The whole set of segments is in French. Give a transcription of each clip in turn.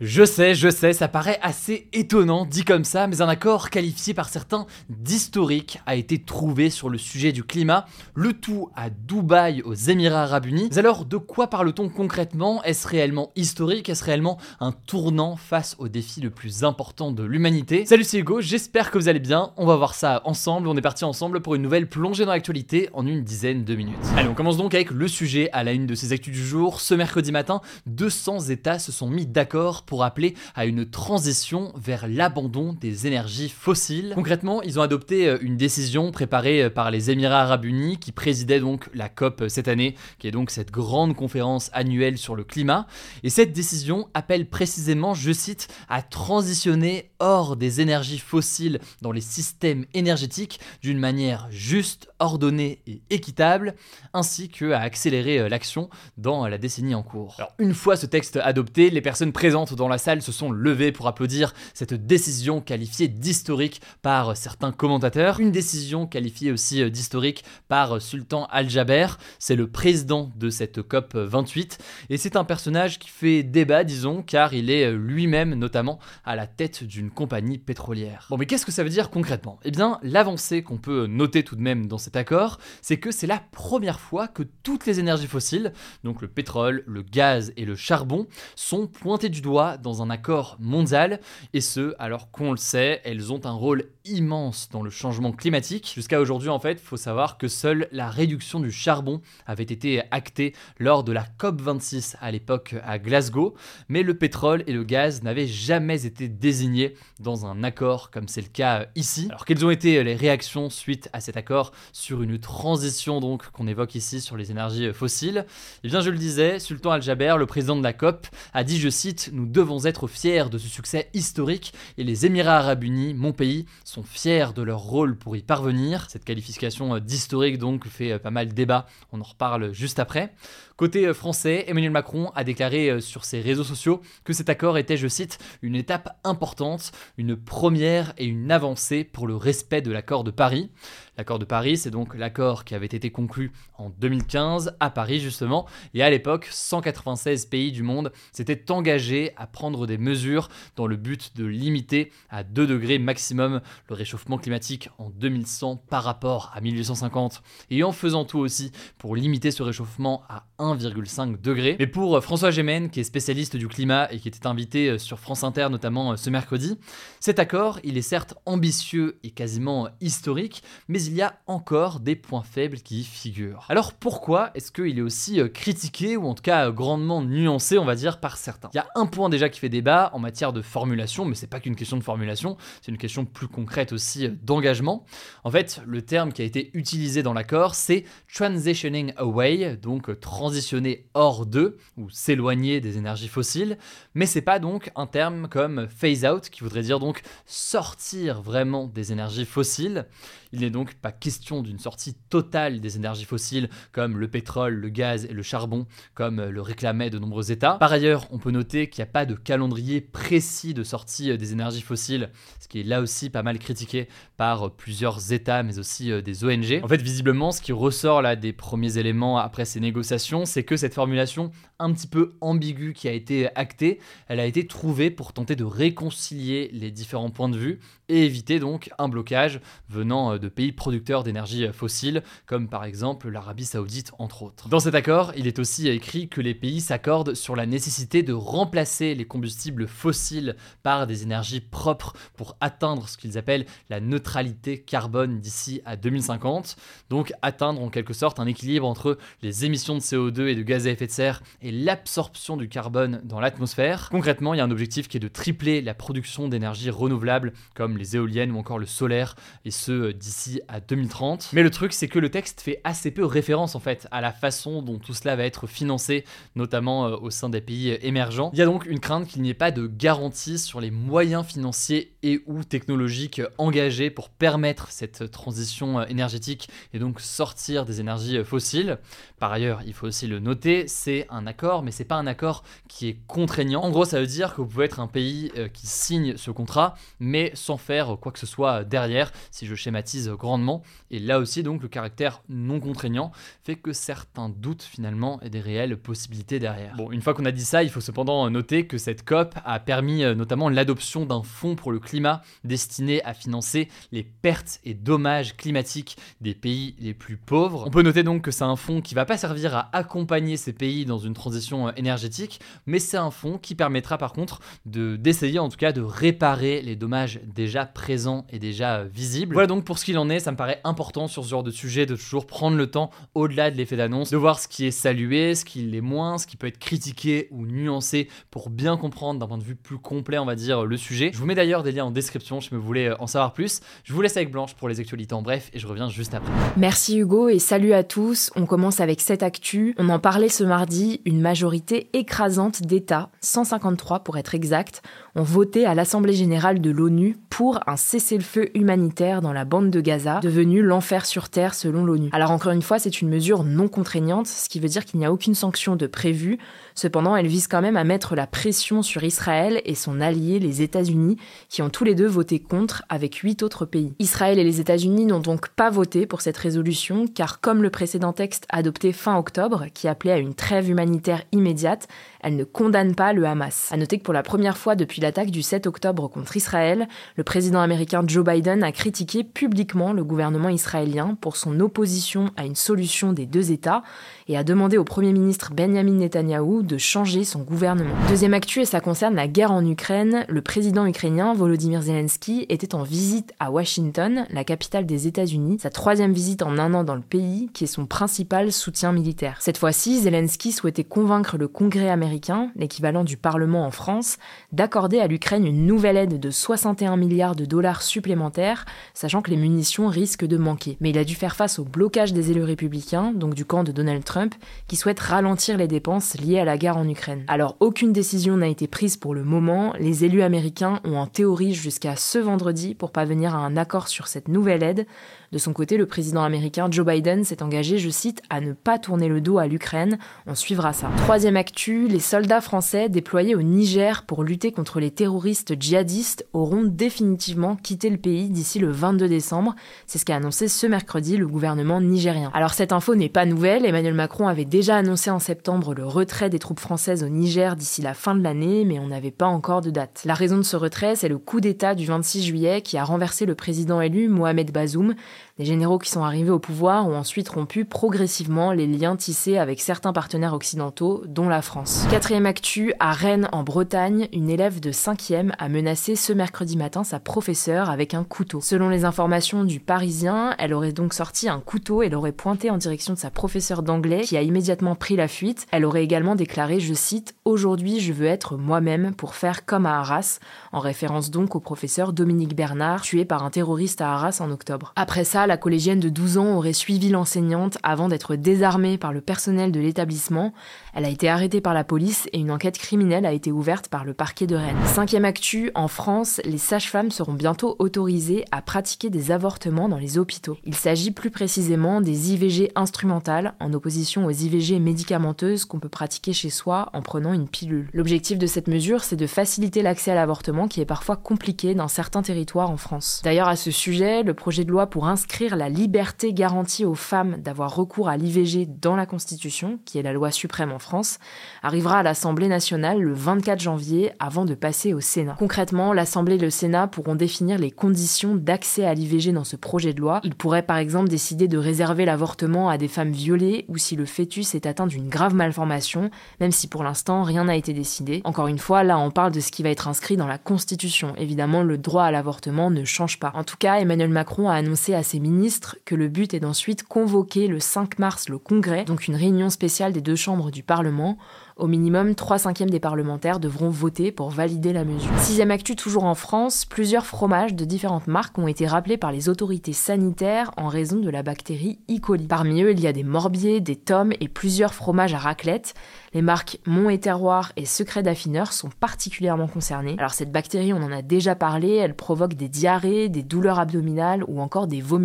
Je sais, je sais, ça paraît assez étonnant dit comme ça, mais un accord qualifié par certains d'historique a été trouvé sur le sujet du climat, le tout à Dubaï aux Émirats Arabes Unis. Alors de quoi parle-t-on concrètement? Est-ce réellement historique? Est-ce réellement un tournant face au défi le plus important de l'humanité? Salut c'est Hugo, j'espère que vous allez bien, on va voir ça ensemble, on est parti ensemble pour une nouvelle plongée dans l'actualité en une dizaine de minutes. Allez, on commence donc avec le sujet à la une de ces actus du jour. Ce mercredi matin, 200 États se sont mis d'accord pour appeler à une transition vers l'abandon des énergies fossiles. Concrètement, ils ont adopté euh, une décision préparée euh, par les Émirats arabes unis qui présidaient donc la COP euh, cette année, qui est donc cette grande conférence annuelle sur le climat. Et cette décision appelle précisément, je cite, à transitionner hors des énergies fossiles dans les systèmes énergétiques d'une manière juste, ordonnée et équitable, ainsi que à accélérer l'action dans la décennie en cours. Alors, une fois ce texte adopté, les personnes présentes dans la salle se sont levés pour applaudir cette décision qualifiée d'historique par certains commentateurs. Une décision qualifiée aussi d'historique par Sultan Al-Jaber. C'est le président de cette COP 28 et c'est un personnage qui fait débat, disons, car il est lui-même notamment à la tête d'une compagnie pétrolière. Bon, mais qu'est-ce que ça veut dire concrètement? Eh bien, l'avancée qu'on peut noter tout de même dans cet accord, c'est que c'est la première fois que toutes les énergies fossiles, donc le pétrole, le gaz et le charbon, sont pointées du doigt dans un accord mondial, et ce, alors qu'on le sait, elles ont un rôle immense dans le changement climatique. Jusqu'à aujourd'hui, en fait, il faut savoir que seule la réduction du charbon avait été actée lors de la COP26 à l'époque à Glasgow, mais le pétrole et le gaz n'avaient jamais été désignés dans un accord comme c'est le cas ici. Alors quelles ont été les réactions suite à cet accord sur une transition donc qu'on évoque ici sur les énergies fossiles? Eh bien je le disais, Sultan Al-Jaber, le président de la COP, a dit je cite "Nous devons être fiers de ce succès historique et les Émirats arabes unis, mon pays, sont fiers de leur rôle pour y parvenir. Cette qualification euh, d'historique donc fait euh, pas mal débat, on en reparle juste après. Côté euh, français, Emmanuel Macron a déclaré sur ses réseaux sociaux que cet accord était, je cite, une étape importante, une première et une avancée pour le respect de l'accord de Paris. L'accord de Paris, c'est donc l'accord qui avait été conclu en 2015 à Paris justement, et à l'époque, 196 pays du monde s'étaient engagés à prendre des mesures dans le but de limiter à 2 degrés maximum le réchauffement climatique en 2100 par rapport à 1850, et en faisant tout aussi pour limiter ce réchauffement à 1,5 degré. Mais pour François Gémen, qui est spécialiste du climat et qui était invité sur France Inter notamment ce mercredi, cet accord, il est certes ambitieux et quasiment historique, mais il y a encore des points faibles qui y figurent. Alors pourquoi est-ce qu'il est aussi euh, critiqué ou en tout cas euh, grandement nuancé, on va dire, par certains? Il y a un point déjà qui fait débat en matière de formulation, mais c'est pas qu'une question de formulation, c'est une question plus concrète aussi euh, d'engagement. En fait, le terme qui a été utilisé dans l'accord, c'est transitioning away, donc transitionner hors de ou s'éloigner des énergies fossiles, mais c'est pas donc un terme comme phase out qui voudrait dire donc sortir vraiment des énergies fossiles. Il n'est donc pas question d'une sortie totale des énergies fossiles comme le pétrole, le gaz et le charbon, comme le réclamaient de nombreux États. Par ailleurs, on peut noter qu'il n'y a pas de calendrier précis de sortie des énergies fossiles, ce qui est là aussi pas mal critiqué par plusieurs États, mais aussi euh, des ONG. En fait, visiblement, ce qui ressort là des premiers éléments après ces négociations, c'est que cette formulation un petit peu ambiguë qui a été actée, elle a été trouvée pour tenter de réconcilier les différents points de vue et éviter donc un blocage venant euh, de pays producteurs d'énergie fossile, comme par exemple l'Arabie saoudite entre autres. Dans cet accord, il est aussi écrit que les pays s'accordent sur la nécessité de remplacer les combustibles fossiles par des énergies propres pour atteindre ce qu'ils appellent la neutralité carbone d'ici à 2050, donc atteindre en quelque sorte un équilibre entre les émissions de CO2 et de gaz à effet de serre et l'absorption du carbone dans l'atmosphère. Concrètement, il y a un objectif qui est de tripler la production d'énergie renouvelable, comme les éoliennes ou encore le solaire, et ce d'ici à 2030. Mais le truc, c'est que le texte fait assez peu référence en fait à la façon dont tout cela va être financé, notamment euh, au sein des pays émergents. Il y a donc une crainte qu'il n'y ait pas de garantie sur les moyens financiers et ou technologiques engagés pour permettre cette transition énergétique et donc sortir des énergies fossiles. Par ailleurs, il faut aussi le noter, c'est un accord, mais c'est pas un accord qui est contraignant. En gros, ça veut dire que vous pouvez être un pays euh, qui signe ce contrat, mais sans faire quoi que ce soit derrière, si je schématise grandement. Et là aussi, donc, le caractère non contraignant fait que certains doutes finalement et des réelles possibilités derrière. Bon, une fois qu'on a dit ça, il faut cependant noter que cette COP a permis euh, notamment l'adoption d'un fonds pour le climat destiné à financer les pertes et dommages climatiques des pays les plus pauvres. On peut noter donc que c'est un fonds qui va pas servir à accompagner ces pays dans une transition euh, énergétique, mais c'est un fonds qui permettra par contre de d'essayer en tout cas de réparer les dommages déjà présents et déjà euh, visibles. Voilà donc pour ce qu'il en est, ça me paraît important sur ce genre de sujet de toujours prendre le temps au-delà de l'effet d'annonce, de voir ce qui est salué, ce qui l'est moins, ce qui peut être critiqué ou nuancé pour bien comprendre d'un point de vue plus complet, on va dire, le sujet. Je vous mets d'ailleurs des liens en description si vous voulez euh, en savoir plus. Je vous laisse avec Blanche pour les actualités en bref et je reviens juste après. Merci Hugo et salut à tous. On commence avec cette actu. On en parlait ce mardi, une majorité écrasante d'États, 153 pour être exact, ont voté à l'Assemblée générale de l'ONU pour un cessez-le-feu humanitaire dans la bande de Gaza, devenu l'enfer sur Terre selon l'ONU. Alors encore une fois, c'est une mesure non contraignante, ce qui veut dire qu'il n'y a aucune sanction de prévue. Cependant, elle vise quand même à mettre la pression sur Israël et son allié, les États-Unis, qui ont tous les deux voté contre avec huit autres pays. Israël et les États-Unis n'ont donc pas voté pour cette résolution, car comme le précédent texte adopté fin octobre, qui appelait à une trêve humanitaire immédiate, elle ne condamne pas le Hamas. À noter que pour la première fois depuis l'attaque du 7 octobre contre Israël, le président américain Joe Biden a critiqué publiquement le gouvernement israélien pour son opposition à une solution des deux États et a demandé au Premier ministre Benjamin Netanyahou de changer son gouvernement. Deuxième actu, et ça concerne la guerre en Ukraine, le président ukrainien Volodymyr Zelensky était en visite à Washington, la capitale des États-Unis, sa troisième visite en un an dans le pays, qui est son principal soutien militaire. Cette fois-ci, Zelensky souhaitait convaincre le Congrès américain, l'équivalent du Parlement en France, d'accorder à l'Ukraine une nouvelle aide de 61 milliards de dollars supplémentaires, sachant que les munitions risquent de manquer. Mais il a dû faire face au blocage des élus républicains, donc du camp de Donald Trump, qui souhaite ralentir les dépenses liées à la en Ukraine. Alors aucune décision n'a été prise pour le moment, les élus américains ont en théorie jusqu'à ce vendredi pour parvenir à un accord sur cette nouvelle aide, de son côté, le président américain Joe Biden s'est engagé, je cite, à ne pas tourner le dos à l'Ukraine. On suivra ça. Troisième actu, les soldats français déployés au Niger pour lutter contre les terroristes djihadistes auront définitivement quitté le pays d'ici le 22 décembre. C'est ce qu'a annoncé ce mercredi le gouvernement nigérien. Alors cette info n'est pas nouvelle. Emmanuel Macron avait déjà annoncé en septembre le retrait des troupes françaises au Niger d'ici la fin de l'année, mais on n'avait pas encore de date. La raison de ce retrait, c'est le coup d'État du 26 juillet qui a renversé le président élu Mohamed Bazoum. Les généraux qui sont arrivés au pouvoir ont ensuite rompu progressivement les liens tissés avec certains partenaires occidentaux, dont la France. Quatrième actu, à Rennes, en Bretagne, une élève de 5e a menacé ce mercredi matin sa professeure avec un couteau. Selon les informations du Parisien, elle aurait donc sorti un couteau et l'aurait pointé en direction de sa professeure d'anglais qui a immédiatement pris la fuite. Elle aurait également déclaré, je cite, Aujourd'hui je veux être moi-même pour faire comme à Arras, en référence donc au professeur Dominique Bernard, tué par un terroriste à Arras en octobre. Après la collégienne de 12 ans aurait suivi l'enseignante avant d'être désarmée par le personnel de l'établissement. Elle a été arrêtée par la police et une enquête criminelle a été ouverte par le parquet de Rennes. Cinquième actu, en France, les sages-femmes seront bientôt autorisées à pratiquer des avortements dans les hôpitaux. Il s'agit plus précisément des IVG instrumentales, en opposition aux IVG médicamenteuses qu'on peut pratiquer chez soi en prenant une pilule. L'objectif de cette mesure, c'est de faciliter l'accès à l'avortement qui est parfois compliqué dans certains territoires en France. D'ailleurs, à ce sujet, le projet de loi pour inscrire la liberté garantie aux femmes d'avoir recours à l'IVG dans la Constitution, qui est la loi suprême en France, arrivera à l'Assemblée nationale le 24 janvier avant de passer au Sénat. Concrètement, l'Assemblée et le Sénat pourront définir les conditions d'accès à l'IVG dans ce projet de loi. Ils pourraient par exemple décider de réserver l'avortement à des femmes violées ou si le fœtus est atteint d'une grave malformation, même si pour l'instant rien n'a été décidé. Encore une fois, là on parle de ce qui va être inscrit dans la Constitution. Évidemment, le droit à l'avortement ne change pas. En tout cas, Emmanuel Macron a annoncé à ses ministre que le but est d'ensuite convoquer le 5 mars le Congrès, donc une réunion spéciale des deux chambres du Parlement, Au minimum, 3 cinquièmes des parlementaires devront voter pour valider la mesure. Sixième actu, toujours en France, plusieurs fromages de différentes marques ont été rappelés par les autorités sanitaires en raison de la bactérie E. coli. Parmi eux, il y a des morbiers, des tomes et plusieurs fromages à raclette. Les marques Mont et Terroir et Secret d'affineur sont particulièrement concernées. Alors cette bactérie, on en a déjà parlé, elle provoque des diarrhées, des douleurs abdominales ou encore des vomissements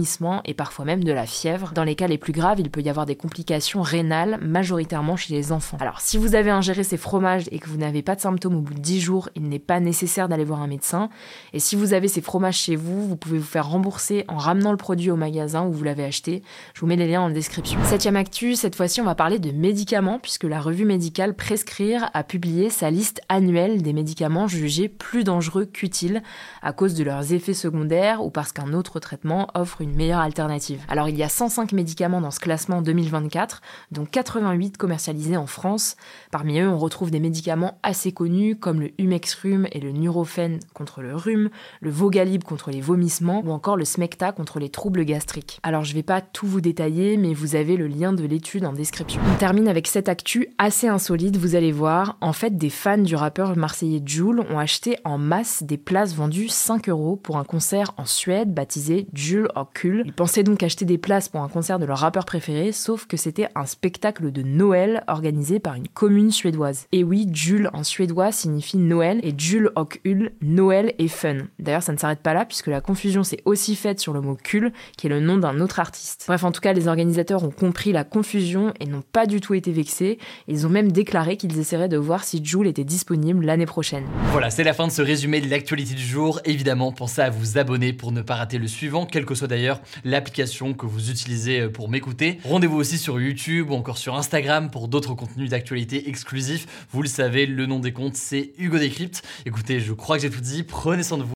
et parfois même de la fièvre. Dans les cas les plus graves, il peut y avoir des complications rénales, majoritairement chez les enfants. Alors si vous avez ingéré ces fromages et que vous n'avez pas de symptômes au bout de 10 jours, il n'est pas nécessaire d'aller voir un médecin. Et si vous avez ces fromages chez vous, vous pouvez vous faire rembourser en ramenant le produit au magasin où vous l'avez acheté. Je vous mets les liens en description. Septième actu, cette fois-ci on va parler de médicaments puisque la revue médicale Prescrire a publié sa liste annuelle des médicaments jugés plus dangereux qu'utiles à cause de leurs effets secondaires ou parce qu'un autre traitement offre une meilleure alternative. Alors il y a 105 médicaments dans ce classement 2024, dont 88 commercialisés en France. Parmi eux, on retrouve des médicaments assez connus comme le Humexrum et le Nurofen contre le rhume, le Vogalib contre les vomissements ou encore le Smecta contre les troubles gastriques. Alors je vais pas tout vous détailler, mais vous avez le lien de l'étude en description. On termine avec cette actu assez insolite, vous allez voir. En fait, des fans du rappeur marseillais Jules ont acheté en masse des places vendues 5 euros pour un concert en Suède baptisé Jules Ils pensaient donc acheter des places pour un concert de leur rappeur préféré, sauf que c'était un spectacle de Noël organisé par une commune suédoise. Et oui, Jules en suédois signifie Noël et Jules Hul, Noël et fun. D'ailleurs, ça ne s'arrête pas là puisque la confusion s'est aussi faite sur le mot Kul, qui est le nom d'un autre artiste. Bref, en tout cas, les organisateurs ont compris la confusion et n'ont pas du tout été vexés. Ils ont même déclaré qu'ils essaieraient de voir si Jules était disponible l'année prochaine. Voilà, c'est la fin de ce résumé de l'actualité du jour. Évidemment, pensez à vous abonner pour ne pas rater le suivant, quelle que soit d'ailleurs l'application que vous utilisez pour m'écouter. Rendez-vous aussi sur YouTube ou encore sur Instagram pour d'autres contenus d'actualité exclusifs. Vous le savez, le nom des comptes, c'est Hugo Décrypte. Écoutez, je crois que j'ai tout dit. Prenez soin de vous.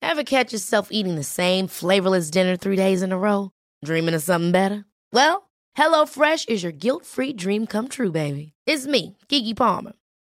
Ever catch yourself eating the same flavorless dinner three days in a row? Dreaming of something better? Well, HelloFresh is your guilt-free dream come true, baby. It's me, Kiki Palmer.